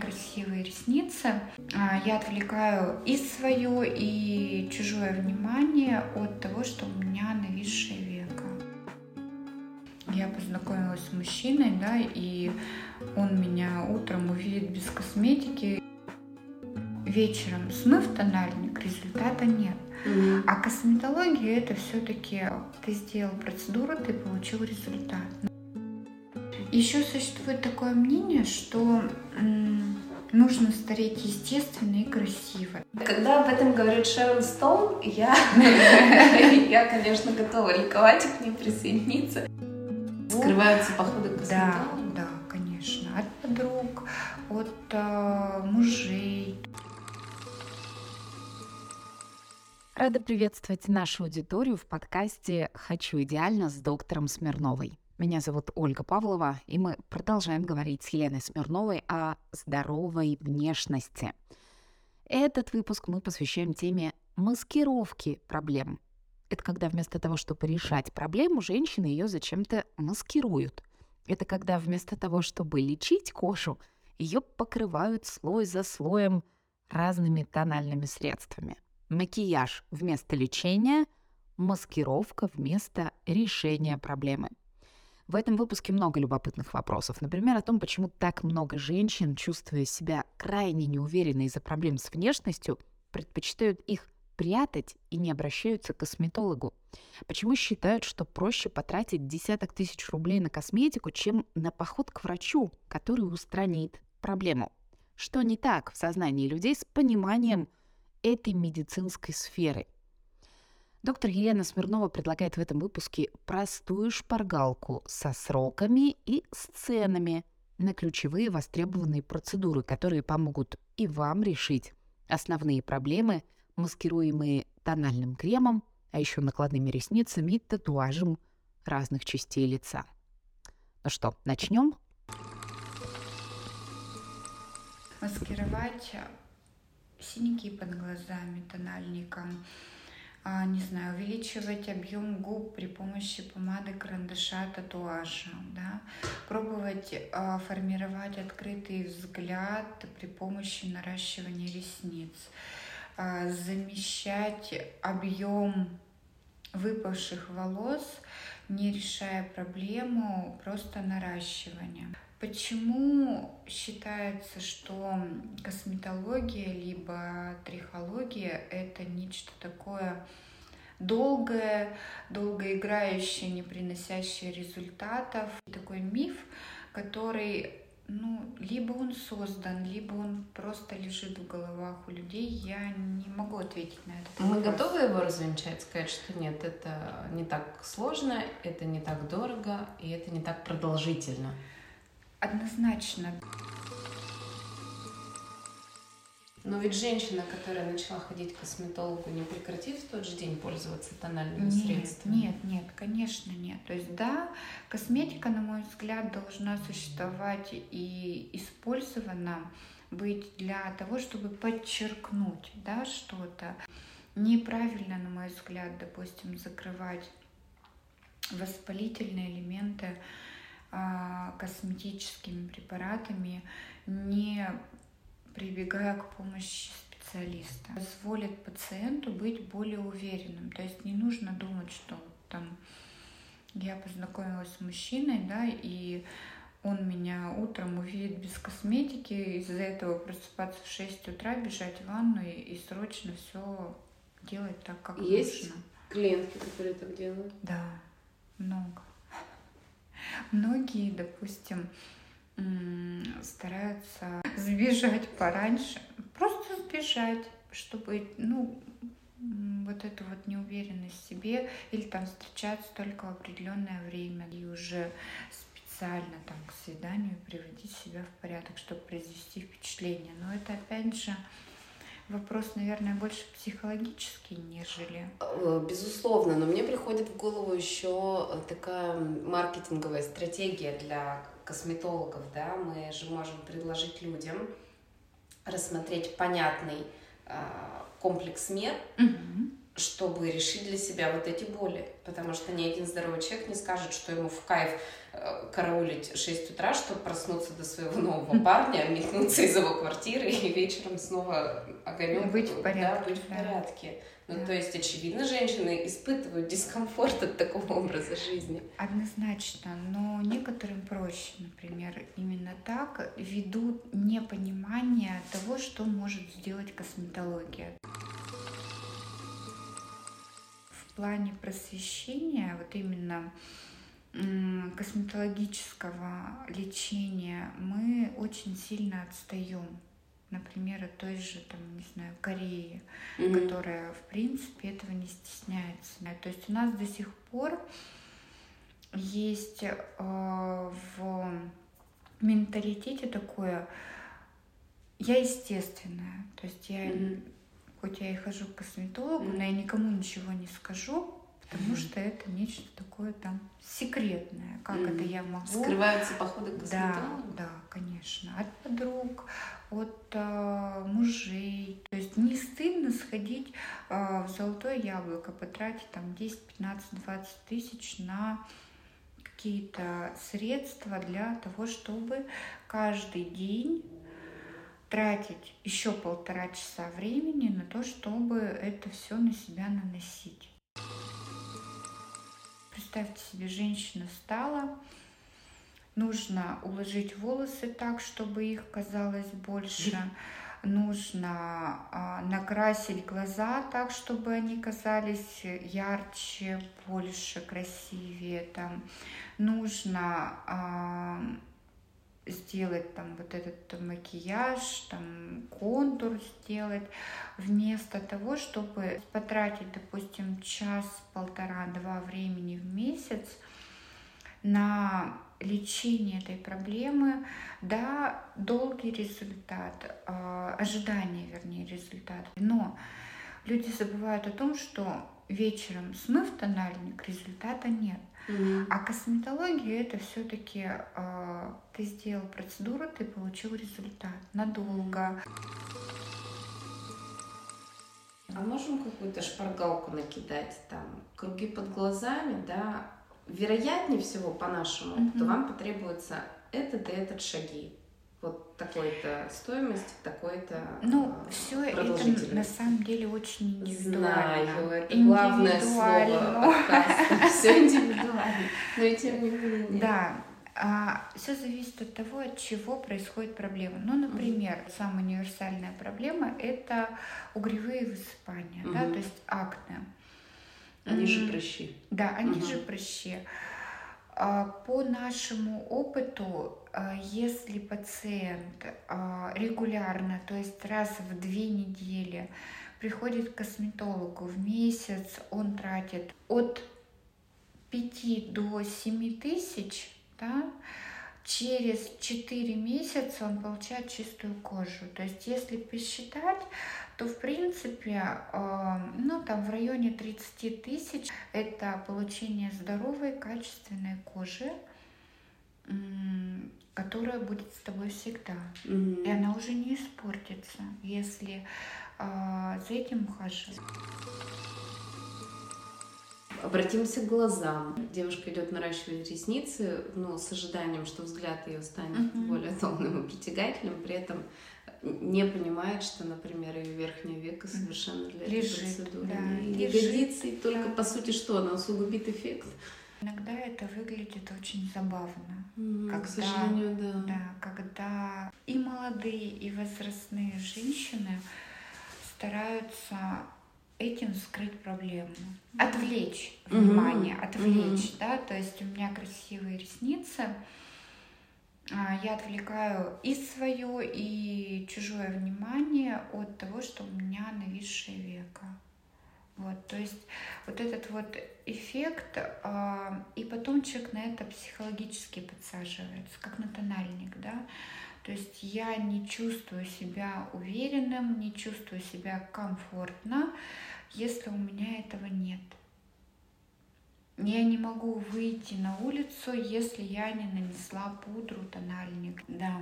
красивые ресницы, а, я отвлекаю и свое, и чужое внимание от того, что у меня нависшее веко. Я познакомилась с мужчиной, да, и он меня утром увидит без косметики, вечером смыв тональник, результата нет. Mm-hmm. А косметология это все-таки ты сделал процедуру, ты получил результат. Еще существует такое мнение, что нужно стареть естественно и красиво. Когда об этом говорит Шерон Стоун, я, я, конечно, готова ликовать и к ней присоединиться. Скрываются походы к Да, да, конечно. От подруг, от э, мужей. Рада приветствовать нашу аудиторию в подкасте «Хочу идеально» с доктором Смирновой. Меня зовут Ольга Павлова, и мы продолжаем говорить с Еленой Смирновой о здоровой внешности. Этот выпуск мы посвящаем теме маскировки проблем. Это когда вместо того, чтобы решать проблему, женщины ее зачем-то маскируют. Это когда вместо того, чтобы лечить кожу, ее покрывают слой за слоем разными тональными средствами – Макияж вместо лечения, маскировка вместо решения проблемы. В этом выпуске много любопытных вопросов. Например, о том, почему так много женщин, чувствуя себя крайне неуверенно из-за проблем с внешностью, предпочитают их прятать и не обращаются к косметологу. Почему считают, что проще потратить десяток тысяч рублей на косметику, чем на поход к врачу, который устранит проблему. Что не так в сознании людей с пониманием этой медицинской сферы. Доктор Елена Смирнова предлагает в этом выпуске простую шпаргалку со сроками и сценами на ключевые востребованные процедуры, которые помогут и вам решить основные проблемы, маскируемые тональным кремом, а еще накладными ресницами и татуажем разных частей лица. Ну что, начнем? Маскировать синяки под глазами тональником, не знаю, увеличивать объем губ при помощи помады, карандаша, татуажа, да, пробовать а, формировать открытый взгляд при помощи наращивания ресниц, а, замещать объем выпавших волос, не решая проблему просто наращивания. Почему считается, что косметология либо трихология это нечто такое долгое, долгоиграющее, не приносящее результатов? Такой миф, который ну, либо он создан, либо он просто лежит в головах у людей. Я не могу ответить на это. Мы готовы его развенчать, сказать, что нет, это не так сложно, это не так дорого, и это не так продолжительно. Однозначно. Но ведь женщина, которая начала ходить к косметологу, не прекратит в тот же день пользоваться тональными нет, средствами? Нет, нет, конечно нет. То есть да, косметика, на мой взгляд, должна существовать и использована быть для того, чтобы подчеркнуть да, что-то. Неправильно, на мой взгляд, допустим, закрывать воспалительные элементы косметическими препаратами, не прибегая к помощи специалиста. Позволит пациенту быть более уверенным. То есть не нужно думать, что там я познакомилась с мужчиной, да, и он меня утром увидит без косметики, из-за этого просыпаться в 6 утра, бежать в ванну и, и срочно все делать так, как Есть нужно. клиентки, которые так делают? Да, много. Многие, допустим, стараются сбежать пораньше, просто сбежать, чтобы, ну, вот эту вот неуверенность в себе или там встречаться только в определенное время и уже специально там к свиданию приводить себя в порядок, чтобы произвести впечатление. Но это опять же вопрос, наверное, больше психологический, нежели... Э, безусловно, но мне приходит в голову еще э, такая маркетинговая стратегия для косметологов, да, мы же можем предложить людям рассмотреть понятный э, комплекс мер, угу. Чтобы решить для себя вот эти боли. Потому что ни один здоровый человек не скажет, что ему в кайф э, караулить 6 утра, чтобы проснуться до своего нового парня, метнуться из его квартиры и вечером снова огонек быть в порядке. Да, быть в порядке. Ну, да. то есть, очевидно, женщины испытывают дискомфорт от такого образа жизни. Однозначно, но некоторым проще, например, именно так, ввиду непонимания того, что может сделать косметология. В плане просвещения, вот именно косметологического лечения, мы очень сильно отстаем например, от той же, там, не знаю, Кореи, mm-hmm. которая, в принципе, этого не стесняется. То есть у нас до сих пор есть э, в менталитете такое, я естественная, то есть я, mm-hmm. Хоть я и хожу к косметологу, mm-hmm. но я никому ничего не скажу, потому mm-hmm. что это нечто такое там секретное. Как mm-hmm. это я могу? Скрываются походы к косметологу? Да, да, конечно. От подруг, от э, мужей. То есть не стыдно сходить э, в золотое яблоко, потратить там 10, 15, 20 тысяч на какие-то средства для того, чтобы каждый день тратить еще полтора часа времени на то, чтобы это все на себя наносить. Представьте себе, женщина встала, нужно уложить волосы так, чтобы их казалось больше, нужно а, накрасить глаза так, чтобы они казались ярче, больше, красивее, там, нужно а, сделать там вот этот макияж, там контур сделать, вместо того, чтобы потратить, допустим, час, полтора, два времени в месяц на лечение этой проблемы, да, долгий результат, э, ожидание, вернее, результат. Но люди забывают о том, что вечером смыв тональник, результата нет. Mm-hmm. А косметология это все-таки э, а, ты сделал процедуру, ты получил результат надолго. А можем какую-то шпаргалку накидать там, круги под глазами, да? Вероятнее всего, по нашему mm-hmm. вам потребуется этот и этот шаги вот такой-то стоимость, такой-то Ну, все это на самом деле очень индивидуально. Знаю, это главное слово. Все индивидуально. Но и тем не менее. Да, а, все зависит от того, от чего происходит проблема. Ну, например, mm-hmm. самая универсальная проблема это угревые высыпания, mm-hmm. да, то есть акне. Они же прыщи. Да, они mm-hmm. же прыщи. А, по нашему опыту, а, если пациент а, регулярно, то есть раз в две недели приходит к косметологу в месяц, он тратит от 5 до 7 тысяч, да, через 4 месяца он получает чистую кожу. То есть если посчитать, то в принципе, ну там в районе 30 тысяч это получение здоровой, качественной кожи, которая будет с тобой всегда. Mm-hmm. И она уже не испортится, если э, за этим ухаживать. Обратимся к глазам. Девушка идет наращивать ресницы, но с ожиданием, что взгляд ее станет mm-hmm. более томным и притягательным, при этом не понимает, что, например, ее верхнее веко совершенно для лежит, этой процедуры да, не, лежит, годится, и только, да. по сути, что она усугубит эффект. Иногда это выглядит очень забавно. Mm, когда, к сожалению, да. Да, когда и молодые, и возрастные женщины стараются этим скрыть проблему, отвлечь внимание, mm-hmm. отвлечь, mm-hmm. да, то есть у меня красивые ресницы, я отвлекаю и свое, и чужое внимание от того, что у меня нависшее веко. Вот, то есть вот этот вот эффект, э, и потом человек на это психологически подсаживается, как на тональник, да. То есть я не чувствую себя уверенным, не чувствую себя комфортно, если у меня этого нет. Я не могу выйти на улицу, если я не нанесла пудру, тональник. Да.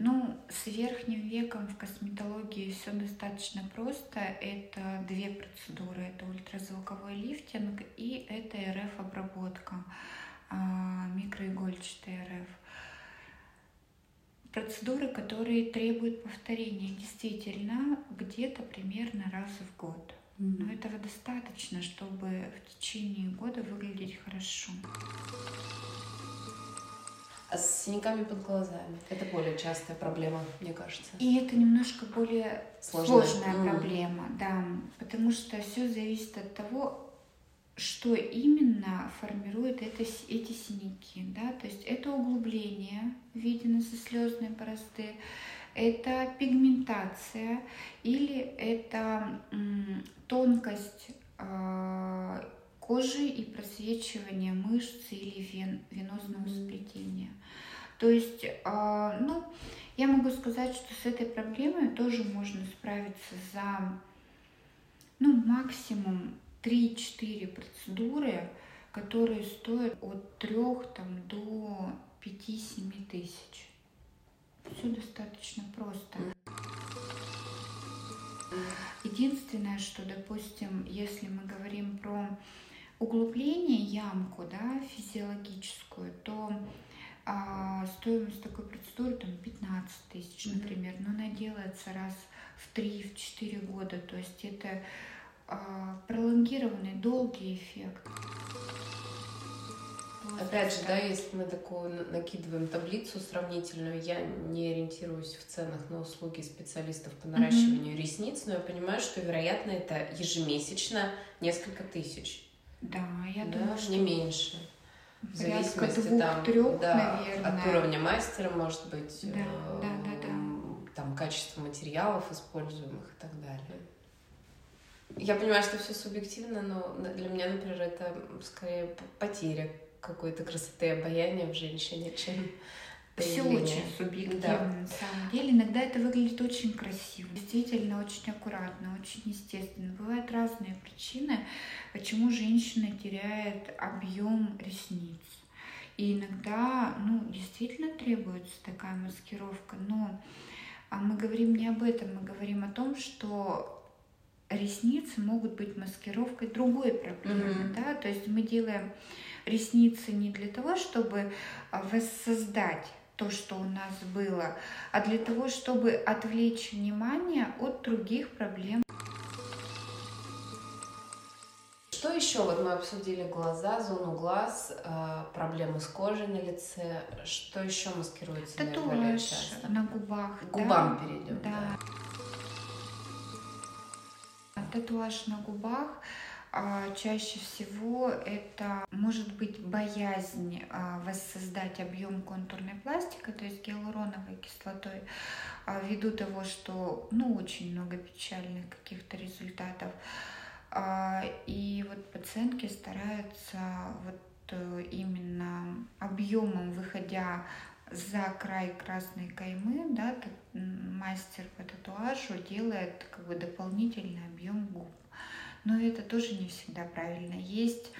Ну, с верхним веком в косметологии все достаточно просто. Это две процедуры. Это ультразвуковой лифтинг и это РФ-обработка, а, микроигольчатый РФ. Процедуры, которые требуют повторения, действительно, где-то примерно раз в год. Но этого достаточно, чтобы в течение года выглядеть хорошо. А с синяками под глазами? Это более частая проблема, мне кажется. И это немножко более сложная, сложная mm. проблема, да, потому что все зависит от того, что именно формирует это, эти синяки, да, то есть это углубление в виде носослезной борозды, это пигментация или это тонкость э, кожи и просвечивание мышц или вен, венозного сплетения. То есть, э, ну, я могу сказать, что с этой проблемой тоже можно справиться за, ну, максимум 3-4 процедуры, которые стоят от 3 там, до 5-7 тысяч. Все достаточно просто. Единственное, что, допустим, если мы говорим про углубление, ямку, да, физиологическую, то а, стоимость такой процедуры там 15 тысяч, например, но она делается раз в 3-4 года, то есть это а, пролонгированный долгий эффект. Опять же, да, если мы такую накидываем таблицу сравнительную, я не ориентируюсь в ценах на услуги специалистов по наращиванию mm-hmm. ресниц, но я понимаю, что, вероятно, это ежемесячно несколько тысяч. Да, я да, думаю, что не меньше. В зависимости двух, там, трех, да, наверное. от уровня мастера, может быть, да, э, да, да, да. там качество материалов используемых и так далее. Я понимаю, что все субъективно, но для меня, например, это скорее потеря какой-то красоты и обаяния в женщине, чем все очень субъективно да. на самом деле. Иногда это выглядит очень красиво, действительно очень аккуратно, очень естественно. Бывают разные причины, почему женщина теряет объем ресниц. И иногда, ну, действительно требуется такая маскировка, но а мы говорим не об этом, мы говорим о том, что ресницы могут быть маскировкой другой проблемы, mm-hmm. да, то есть мы делаем ресницы не для того, чтобы а, воссоздать то, что у нас было, а для того, чтобы отвлечь внимание от других проблем. Что еще? Вот мы обсудили глаза, зону глаз, а, проблемы с кожей на лице. Что еще маскируется Татуаж наиболее часто? на губах. К губам да? перейдем. Да. да. Татуаж на губах чаще всего это может быть боязнь а, воссоздать объем контурной пластики, то есть гиалуроновой кислотой, а, ввиду того, что ну, очень много печальных каких-то результатов. И вот пациентки стараются вот э, именно объемом, выходя за край красной каймы, да, мастер по татуажу делает как бы дополнительный объем губ но это тоже не всегда правильно. Есть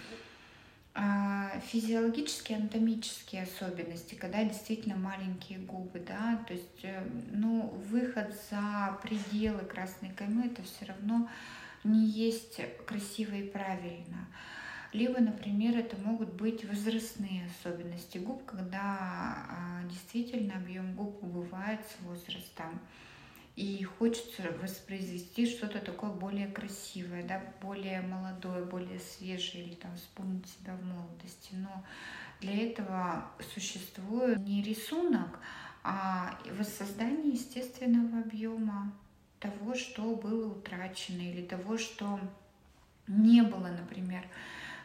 а, физиологические, анатомические особенности, когда действительно маленькие губы, да, то есть, э, ну, выход за пределы красной каймы, это все равно не есть красиво и правильно. Либо, например, это могут быть возрастные особенности губ, когда а, действительно объем губ убывает с возрастом и хочется воспроизвести что-то такое более красивое, да, более молодое, более свежее, или там вспомнить себя в молодости. Но для этого существует не рисунок, а воссоздание естественного объема того, что было утрачено, или того, что не было, например,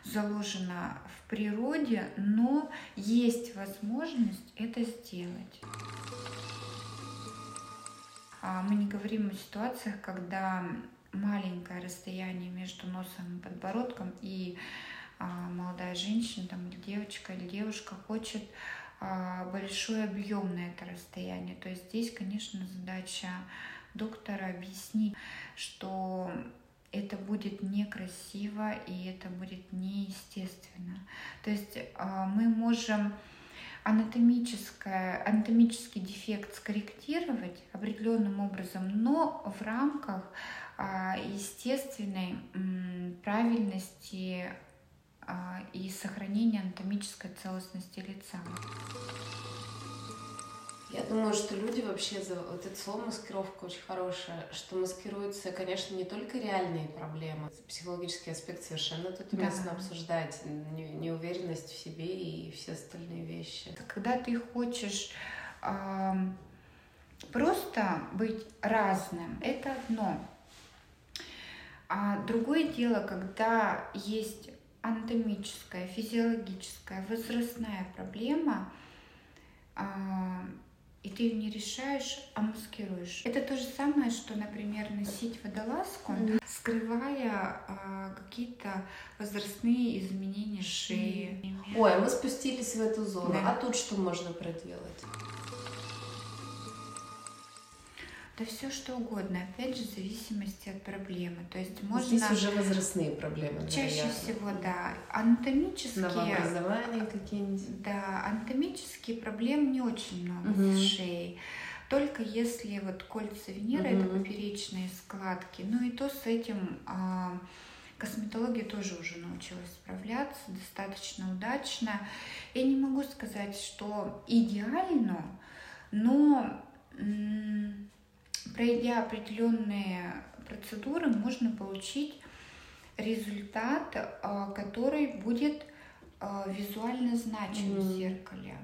заложено в природе, но есть возможность это сделать. А мы не говорим о ситуациях, когда маленькое расстояние между носом и подбородком, и а, молодая женщина там, или девочка, или девушка хочет а, большой объем на это расстояние. То есть здесь, конечно, задача доктора объяснить, что это будет некрасиво и это будет неестественно. То есть мы можем анатомическое, анатомический дефект скорректировать определенным образом, но в рамках а, естественной правильности а, и сохранения анатомической целостности лица. Я думаю, что люди вообще за вот это слово маскировка очень хорошее, что маскируются, конечно, не только реальные проблемы, психологический аспект совершенно тут уместно да. обсуждать, неуверенность в себе и все остальные вещи. Когда ты хочешь э, просто быть разным, это одно. А другое дело, когда есть анатомическая, физиологическая, возрастная проблема, э, и ты ее не решаешь, а маскируешь. Это то же самое, что, например, носить водолазку, mm-hmm. скрывая а, какие-то возрастные изменения шеи. Ой, а мы спустились в эту зону. Да. А тут что можно проделать? Да все что угодно, опять же, в зависимости от проблемы. То есть можно... Здесь уже возрастные проблемы, Чаще вероятно. всего, да. Анатомические... Новообразования какие-нибудь. Да, анатомические проблем не очень много угу. с шеей. Только если вот кольца Венеры, угу. это поперечные складки. Ну и то с этим а, косметология тоже уже научилась справляться достаточно удачно. Я не могу сказать, что идеально, но пройдя определенные процедуры, можно получить результат, а, который будет а, визуально значим mm-hmm. в зеркале.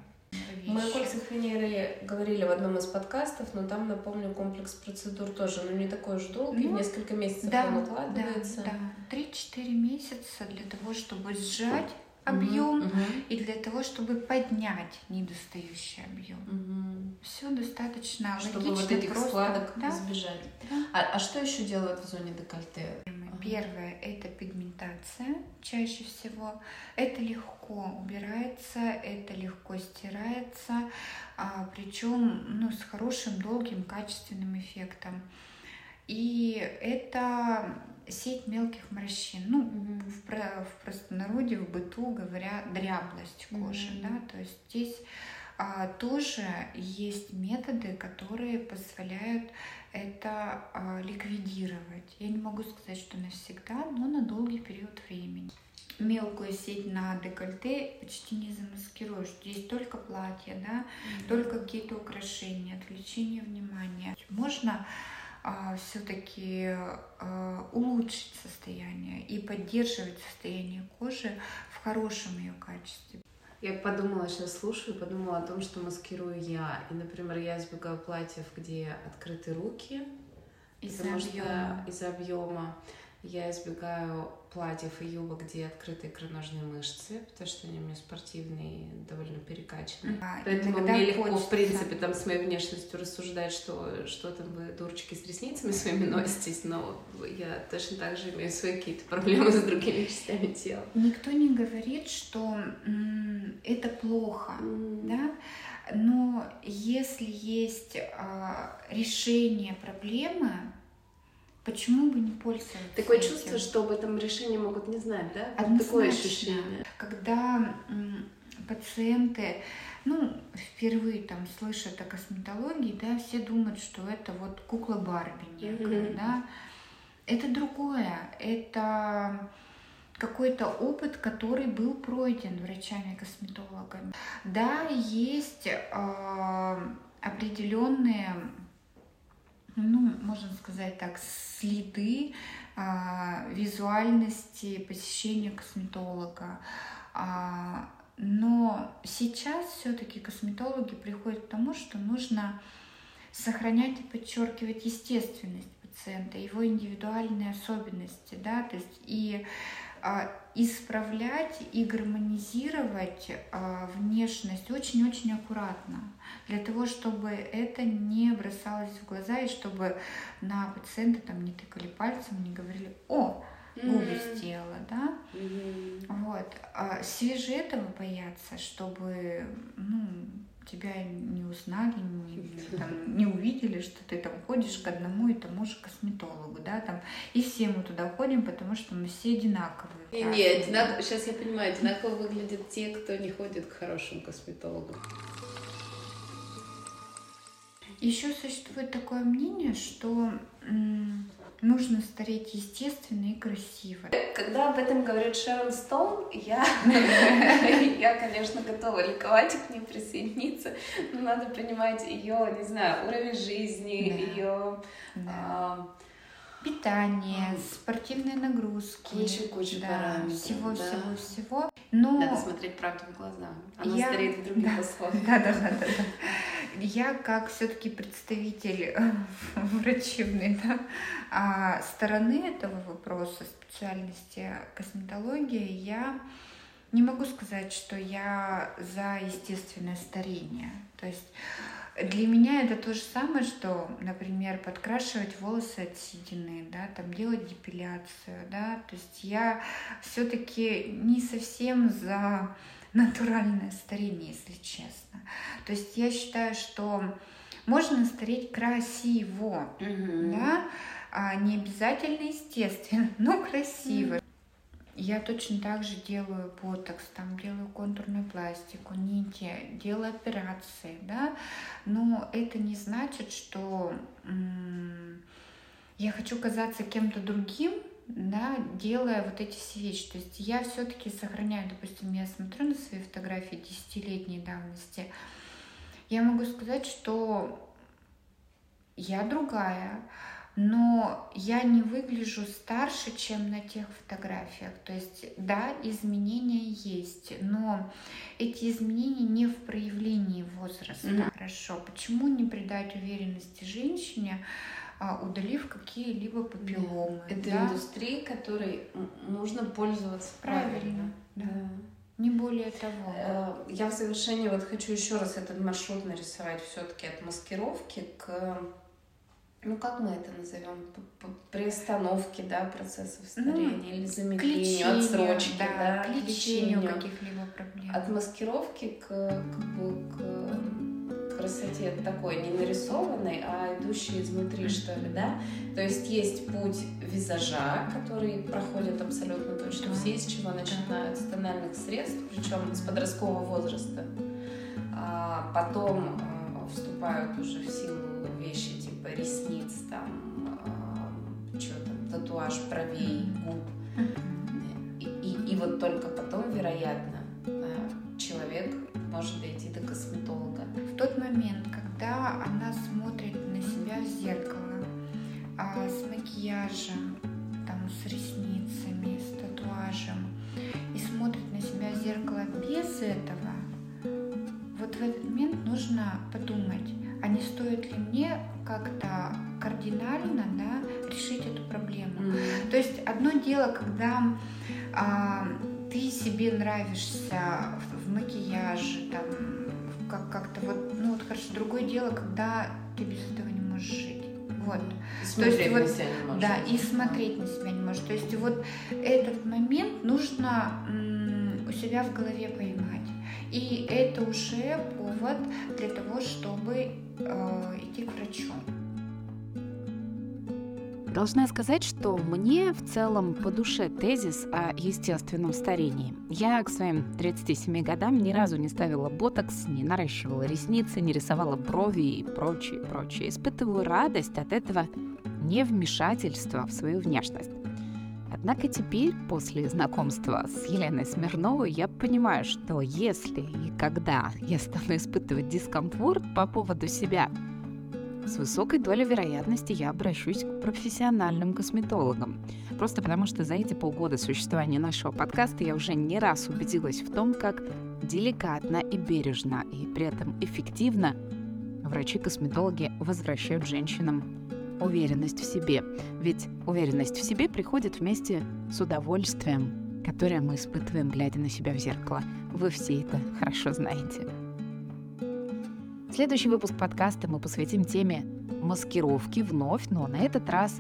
Мы о кольцах Венеры говорили в одном из подкастов, но там, напомню, комплекс процедур тоже, но не такой уж долгий, ну, несколько месяцев да, он укладывается. Да, да, 3-4 месяца для того, чтобы сжать объем угу, и для того, чтобы поднять недостающий объем. Угу. Все достаточно чтобы логично, вот этих просто, складок да? избежать. Да. А, а что еще делают в зоне декольте? Первое – это пигментация чаще всего. Это легко убирается, это легко стирается, а, причем ну, с хорошим, долгим, качественным эффектом. И это сеть мелких морщин. Ну, mm-hmm. в, в простонародье, в быту говоря, дряблость кожи, mm-hmm. да, то есть здесь а, тоже есть методы, которые позволяют это а, ликвидировать. Я не могу сказать, что навсегда, но на долгий период времени. Мелкую сеть на декольте почти не замаскируешь. Здесь только платье, да, mm-hmm. только какие-то украшения, отвлечение внимания. Можно все-таки а, улучшить состояние и поддерживать состояние кожи в хорошем ее качестве. Я подумала, сейчас слушаю, подумала о том, что маскирую я. И, например, я избегаю платьев, где открыты руки. Из-за объема. Из-за объема. Я избегаю платьев и юбок, где открытые икроножные мышцы, потому что они у меня спортивные, довольно перекачанные. А, Поэтому мне легко, хочется. в принципе, там с моей внешностью рассуждать, что что там вы, дурочки, с ресницами своими носитесь, но я точно так же имею свои какие-то проблемы с другими частями тела. Никто не говорит, что м- это плохо, mm. да? Но если есть э, решение проблемы, Почему бы не пользоваться? Такое этим? чувство, что об этом решении могут не знать, да? Однозначно. Такое ощущение. Когда пациенты, ну, впервые там слышат о косметологии, да, все думают, что это вот кукла Барби некая, mm-hmm. да. Это другое, это какой-то опыт, который был пройден врачами-косметологами. Да, есть э, определенные ну, можно сказать так, следы а, визуальности посещения косметолога. А, но сейчас все-таки косметологи приходят к тому, что нужно сохранять и подчеркивать естественность пациента, его индивидуальные особенности, да, то есть и исправлять и гармонизировать а, внешность очень-очень аккуратно, для того, чтобы это не бросалось в глаза и чтобы на пациента там не тыкали пальцем, не говорили, о, губы mm-hmm. сделала, да, mm-hmm. вот. А свеже этого бояться, чтобы, ну, тебя не узнали, не, там, не увидели, что ты там ходишь к одному и тому же косметологу, да, там, и все мы туда ходим, потому что мы все одинаковые. Не, не, одинак... сейчас я понимаю, одинаково выглядят те, кто не ходит к хорошему косметологу. Еще существует такое мнение, что нужно стареть естественно и красиво. Когда об этом говорит Шерон Стоун, я, я, конечно, готова ликовать и к ней присоединиться, но надо понимать ее, не знаю, уровень жизни, ее... Питание, спортивные нагрузки, куча, куча да, параметров, всего, да. всего, всего. Но Надо смотреть правду в глаза. Она я... стареет в других да, условиях. Да, да, да, да, да. Я как все-таки представитель врачебной да, а стороны этого вопроса, специальности косметологии, я не могу сказать, что я за естественное старение. То есть для меня это то же самое, что, например, подкрашивать волосы от седины, да, там делать депиляцию, да, то есть я все-таки не совсем за натуральное старение, если честно. То есть я считаю, что можно стареть красиво, mm-hmm. да, а не обязательно естественно, но красиво. Mm-hmm. Я точно так же делаю ботокс, там делаю контурную пластику, нити, делаю операции, да, но это не значит, что я хочу казаться кем-то другим, да, делая вот эти все вещи. То есть я все-таки сохраняю, допустим, я смотрю на свои фотографии десятилетней давности, я могу сказать, что я другая, но я не выгляжу старше, чем на тех фотографиях. То есть, да, изменения есть, но эти изменения не в проявлении возраста. Mm-hmm. Хорошо. Почему не придать уверенности женщине, а, удалив какие-либо папилломы? Это да? индустрия, которой нужно пользоваться правильно. правильно. Да. да. Не более того. Э, я в завершении вот хочу еще раз этот маршрут нарисовать все-таки от маскировки к ну как мы это назовем, приостановки, да, процессов старения ну, или замедлению, отсрочки, да, да, к лечению, лечению каких-либо проблем. От маскировки к, как бы, к красоте такой не нарисованной, а идущей изнутри, что ли, да. То есть есть путь визажа, который проходит абсолютно точно все, с чего начинают, с тональных средств, причем с подросткового возраста. А потом а, вступают уже в силу вещи ресниц, там, э, что там, татуаж бровей, губ. И, и, и вот только потом, вероятно, э, человек может дойти до косметолога. В тот момент, когда она смотрит на себя в зеркало, а, с макияжем, там, с ресницами, с татуажем, и смотрит на себя в зеркало без этого, вот в этот момент нужно подумать, а не стоит ли мне как-то кардинально да, решить эту проблему. Mm-hmm. То есть одно дело, когда а, ты себе нравишься в, в макияже, там, как- как-то вот, ну вот хорошо, другое дело, когда ты без этого не можешь жить. Вот. И смотреть То есть, на вот, себя не можешь. Да, и смотреть на себя не можешь. То есть вот этот момент нужно м- у себя в голове поймать. И это уже повод для того, чтобы э, к врачу. Должна сказать, что мне в целом по душе тезис о естественном старении. Я к своим 37 годам ни разу не ставила ботокс, не наращивала ресницы, не рисовала брови и прочее, прочее. Испытываю радость от этого невмешательства в свою внешность. Однако теперь, после знакомства с Еленой Смирновой, я понимаю, что если и когда я стану испытывать дискомфорт по поводу себя, с высокой долей вероятности я обращусь к профессиональным косметологам. Просто потому что за эти полгода существования нашего подкаста я уже не раз убедилась в том, как деликатно и бережно, и при этом эффективно врачи-косметологи возвращают женщинам уверенность в себе. Ведь уверенность в себе приходит вместе с удовольствием, которое мы испытываем, глядя на себя в зеркало. Вы все это хорошо знаете. Следующий выпуск подкаста мы посвятим теме маскировки вновь, но на этот раз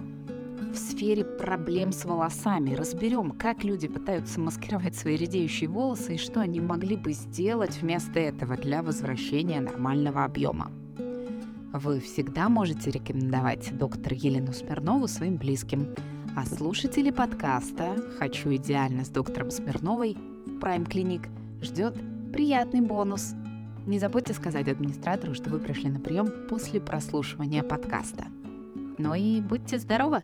в сфере проблем с волосами. Разберем, как люди пытаются маскировать свои редеющие волосы и что они могли бы сделать вместо этого для возвращения нормального объема. Вы всегда можете рекомендовать доктора Елену Смирнову своим близким. А слушатели подкаста «Хочу идеально» с доктором Смирновой в Prime Clinic ждет приятный бонус. Не забудьте сказать администратору, что вы пришли на прием после прослушивания подкаста. Ну и будьте здоровы!